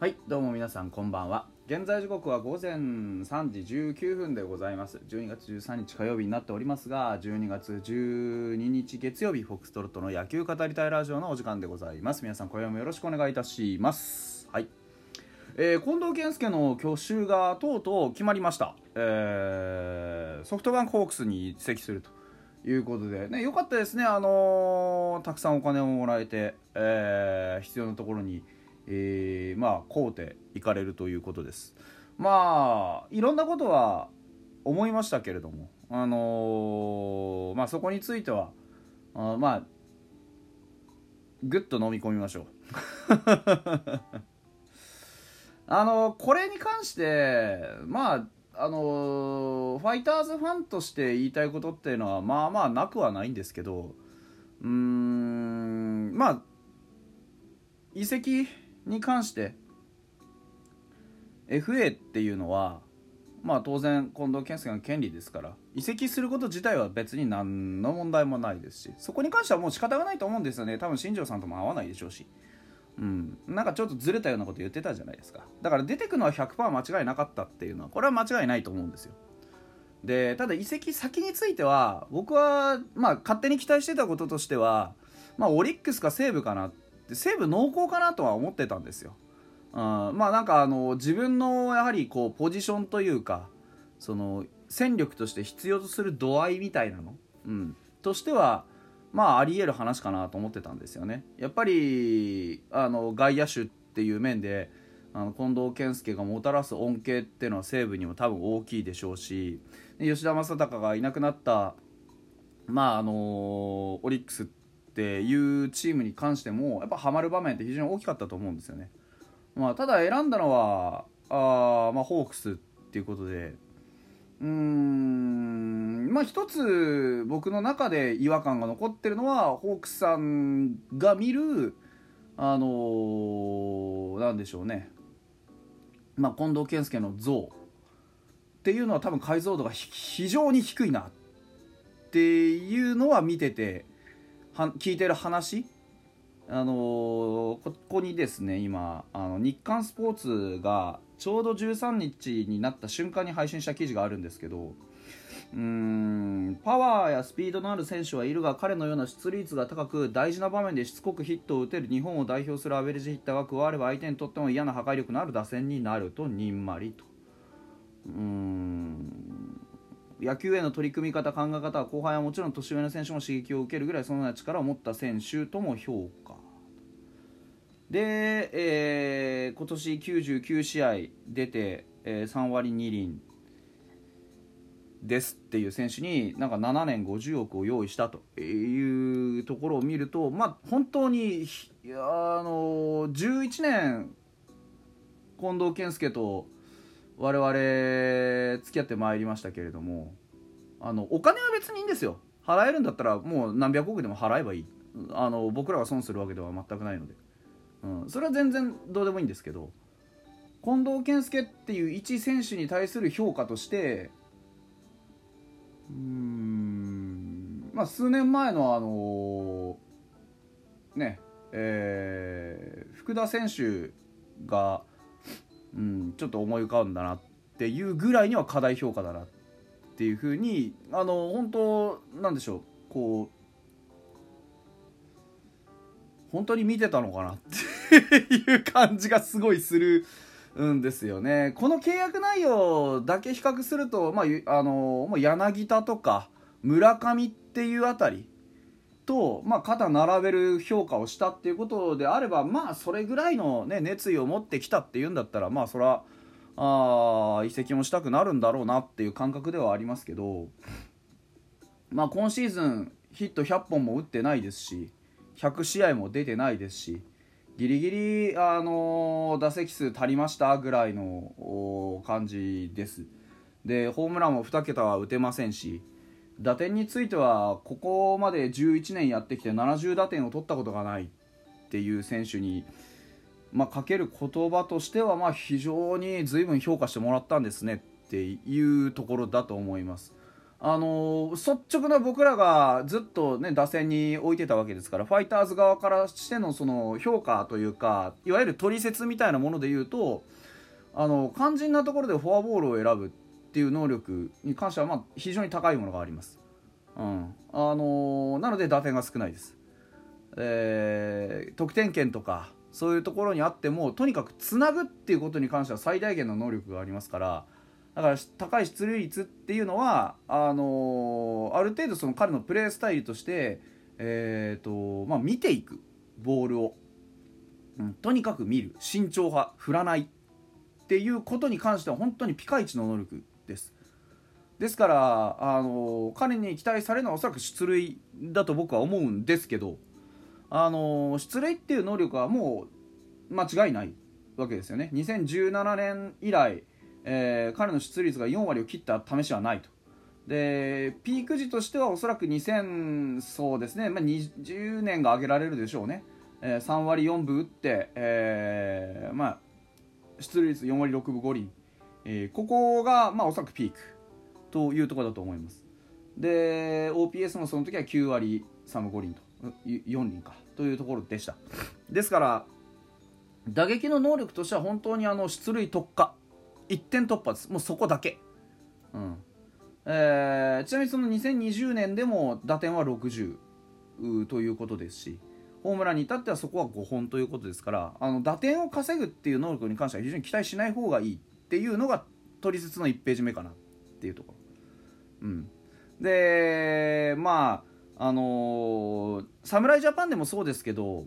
はいどうも皆さんこんばんは。現在時刻は午前3時19分でございます。12月13日火曜日になっておりますが12月12日月曜日フォックストロットの野球語りたいラジオのお時間でございます。皆さん今夜もよろしくお願いいたします。はい。えー、近藤健介の去就がとうとう決まりました、えー、ソフトバンクホークスに移籍するということで、ね、よかったですね、あのー、たくさんお金をもらえて、えー、必要なところに、えー、まあ、買うていかれるということです。まあ、いろんなことは思いましたけれども、あのまあ、そこについては、あまあ、ぐっと飲み込みましょう。あのこれに関してまああのファイターズファンとして言いたいことっていうのはまあまあなくはないんですけどうーんまあ移籍に関して FA っていうのはまあ当然近藤健介の権利ですから移籍すること自体は別に何の問題もないですしそこに関してはもう仕方がないと思うんですよね。多分新庄さんとも合わないでしょうし。うん、なんかちょっとずれたようなこと言ってたじゃないですか。だから出てくのは100%間違いなかったっていうのはこれは間違いないと思うんですよ。でただ移籍先については僕はまあ勝手に期待してたこととしてはまあオリックスか西武かなっ西武濃厚かなとは思ってたんですよ、うん、まあなんかあの自分のやはりこうポジションというかその戦力として必要とする度合いみたいなの、うん、としてはまああり得る話かなと思ってたんですよね。やっぱりあの外野手っていう面であの近藤健介がもたらす恩恵っていうのは西武にも多分大きいでしょうし吉田正尚がいなくなったまああのオリックスってていうチームに関してもやっぱハマる場面って非常に大きかったと思うんですよね。まあ、ただ選んだのはあ、まあ、ホークスっていうことでうーんまあ一つ僕の中で違和感が残ってるのはホークスさんが見るあのー、なんでしょうねまあ近藤健介の像っていうのは多分解像度が非常に低いなっていうのは見てては聞いてる話？あのー、ここにですね今あの日刊スポーツがちょうど13日になった瞬間に配信した記事があるんですけどうーんパワーやスピードのある選手はいるが彼のような出塁率が高く大事な場面でしつこくヒットを打てる日本を代表するアベレージヒッターが加われば相手にとっても嫌な破壊力のある打線になるとにんまりと。うーん。野球への取り組み方考え方は後輩はもちろん年上の選手も刺激を受けるぐらいそのような力を持った選手とも評価。で、えー、今年99試合出て、えー、3割2厘ですっていう選手になんか7年50億を用意したというところを見ると、まあ、本当にあの11年近藤健介と我々付き合ってまいりましたけれどもあのお金は別にいいんですよ。払えるんだったらもう何百億でも払えばいい。あの僕らが損するわけでは全くないので。うん、それは全然どうでもいいんですけど近藤健介っていう一選手に対する評価としてうんまあ数年前のあのねえー、福田選手が、うん、ちょっと思い浮かんだなっていうぐらいには過大評価だなっていうふうにあの本当なんでしょうこう本当に見てたのかなっていう感じがすごいするんですよね。この契約内容だけ比較すると、まあ、あのもう柳田とか村上っていうあたりと、まあ、肩並べる評価をしたっていうことであればまあそれぐらいの、ね、熱意を持ってきたっていうんだったらまあそれはあ移籍もしたくなるんだろうなっていう感覚ではありますけど、まあ、今シーズンヒット100本も打ってないですし100試合も出てないですしギリギリ、あの打席数足りましたぐらいの感じです。でホームランも2桁は打てませんし打点についてはここまで11年やってきて70打点を取ったことがないっていう選手に、まあ、かける言葉としてはまあ非常に随分評価してもらったんですねっていうところだと思います。あの率直な僕らがずっと、ね、打線に置いてたわけですからファイターズ側からしてのその評価というかいわゆる取説みたいなもので言うとあの肝心なところでフォアボールを選ぶっていう能力に関してはまあ非常に高いものがあります。うんあのなので打点が少ないです。えー、得点圏とかそういうところにあってもとにかくつなぐっていうことに関しては最大限の能力がありますからだから高い出塁率っていうのはあのー、ある程度その彼のプレースタイルとして、えーとまあ、見ていくボールを、うん、とにかく見る慎重派振らないっていうことに関しては本当にピカイチの能力です。ですからあの、彼に期待されるのはおそらく出塁だと僕は思うんですけどあの出塁っていう能力はもう間違いないわけですよね。2017年以来、えー、彼の出塁率が4割を切った試しはないと。でピーク時としてはおそらく2000そうですね、まあ、20年が挙げられるでしょうね、えー、3割4分打って、えー、まあ出塁率4割6分5厘、えー、ここが、まあ、おそらくピークというところだと思います。で OPS もその時は9割3分5厘と4人かというところでした。ですから打撃の能力としては本当にあの出塁特化。1点突破です。もうそこだけ、うん。えー、ちなみにその2020年でも打点は60ということですしホームランに至ってはそこは5本ということですからあの打点を稼ぐっていう能力に関しては非常に期待しない方がいい。っていうのが取説の1ページ目かなっていうところ、うん、でまああのー、侍ジャパンでもそうですけど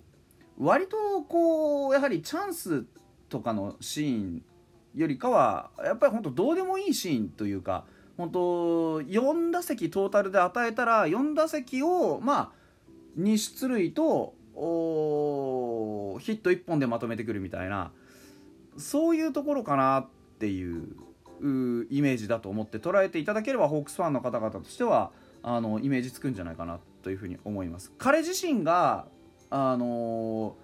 割とこうやはりチャンスとかのシーンよりかはやっぱり本当どうでもいいシーンというか本当4打席トータルで与えたら4打席をまあ2出塁とヒット1本でまとめてくるみたいなそういうところかなってていうイメージだと思って捉えていただければホークスファンの方々としてはあのイメージつくんじゃないかなというふうに思います。彼自身があの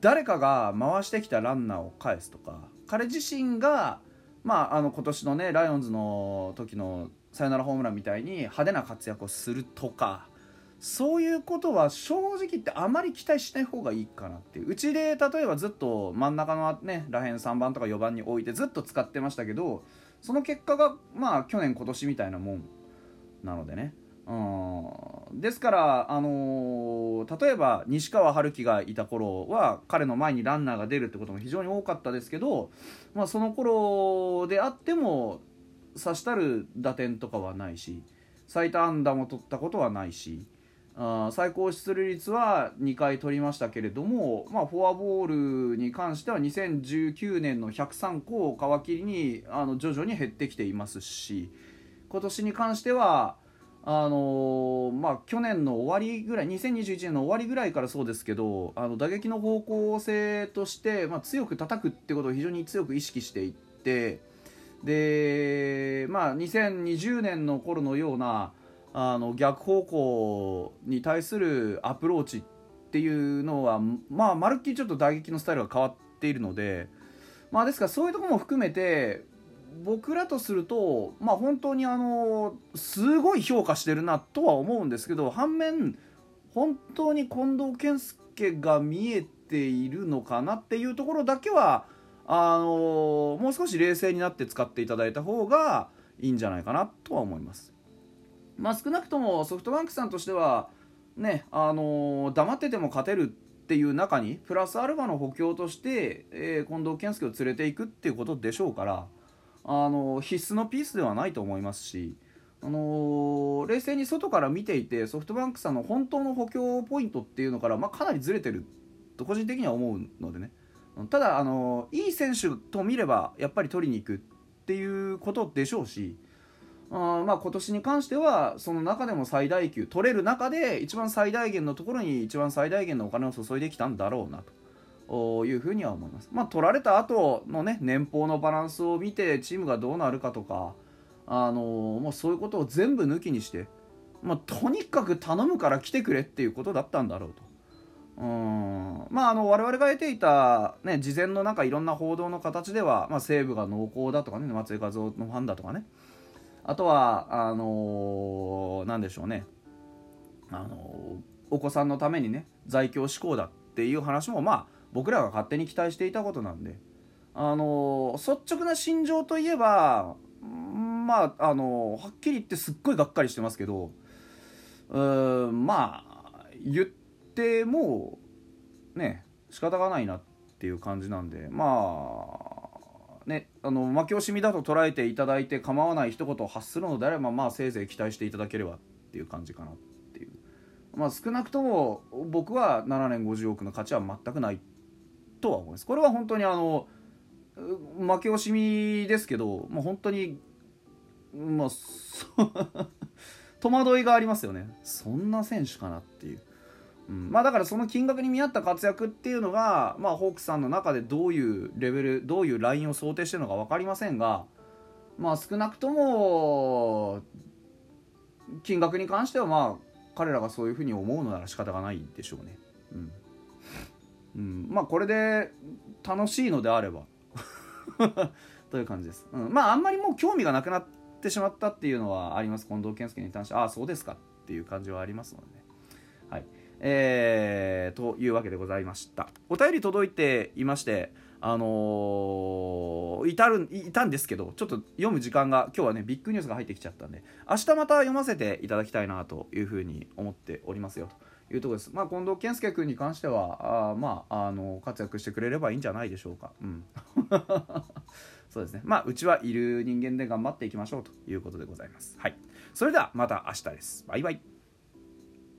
誰かが回してきたランナーを返すとか彼自身がまああの今年のねライオンズの時のサヨナラホームランみたいに派手な活躍をするとかそういうことは正直ってあまり期待しない方がいいかなっていう。うちで例えばずっと真ん中のねらへん3番とか4番に置いてずっと使ってましたけどその結果がまあ去年今年みたいなもんなのでね。うん。ですから、あのー、例えば西川春樹がいた頃は彼の前にランナーが出るってことも非常に多かったですけど、まあ、その頃であっても差したる打点とかはないし最多安打も取ったことはないし最高出塁率は2回取りましたけれども、まあ、フォアボールに関しては2019年の103個を皮切りにあの徐々に減ってきていますし今年に関してはあの、まあ、去年の終わりぐらい2021年の終わりぐらいからそうですけどあの打撃の方向性として、まあ、強く叩くってことを非常に強く意識していってで、まあ、2020年の頃のようなあの逆方向に対するアプローチっていうのはまあまるっきりちょっと打撃のスタイルが変わっているのでまあですからそういうとこも含めて僕らとするとまあ本当にあのすごい評価してるなとは思うんですけど反面本当に近藤健介が見えているのかなっていうところだけはあのもう少し冷静になって使っていただいた方がいいんじゃないかなとは思います。まあ、少なくともソフトバンクさんとしては、ねあのー、黙ってても勝てるっていう中にプラスアルファの補強として、えー、近藤健介を連れていくっていうことでしょうから、あのー、必須のピースではないと思いますし、あの冷静に外から見ていてソフトバンクさんの本当の補強ポイントっていうのから、まあ、かなりずれてると個人的には思うのでね。ただ、あのいい選手と見ればやっぱり取りに行くっていうことでしょうしあまあ今年に関してはその中でも最大級取れる中で一番最大限のところに一番最大限のお金を注いできたんだろうなというふうには思います。まあ、取られた後のね年俸のバランスを見てチームがどうなるかとか、あのもうそういうことを全部抜きにして、まあ、とにかく頼むから来てくれっていうことだったんだろうと。うんまあ、あの我々が得ていた、ね、事前のなんかいろんな報道の形では、まあ、西武が濃厚だとかね松井稼頭央のファンだとかねあとはあのー、でしょうね。あのー、お子さんのためにね在京志向だっていう話もまあ僕らが勝手に期待していたことなんで。あのー、率直な心情といえばまああのはっきり言ってすっごいがっかりしてますけどうーんまあ言ってもね仕方がないなっていう感じなんでまあねあの負け惜しみだと捉えていただいて構わない一言を発するのであればまあせいぜい期待していただければっていう感じかなっていう。まあ少なくとも僕は7年50億の価値は全くないとは思います。これは本当にあの負け惜しみですけど、まあ、本当にまあ 戸惑いがありますよね。そんな選手かなっていう、うん、まあだからその金額に見合った活躍っていうのがまあホークスさんの中でどういうレベルどういうラインを想定してるのか分かりませんがまあ少なくとも金額に関してはまあ彼らがそういうふうに思うのなら仕方がないでしょうね。うん、うん、まあこれで楽しいのであれば という感じです、うん、まああんまりもう興味がなくなってしまったっていうのはあります。近藤健介に対してああそうですかっていう感じはありますので、ね、はい。えー、というわけでございましたお便り届いていましてあのー、いたるいたんですけどちょっと読む時間が今日はねビッグニュースが入ってきちゃったんで明日また読ませていただきたいなというふうに思っておりますよというところです。まあ、近藤健介君に関してはあまああの活躍してくれればいいんじゃないでしょうか。うん そうですね。まあ、うちはいる人間で頑張っていきましょうということでございます。はい。それではまた明日です。バイバイ。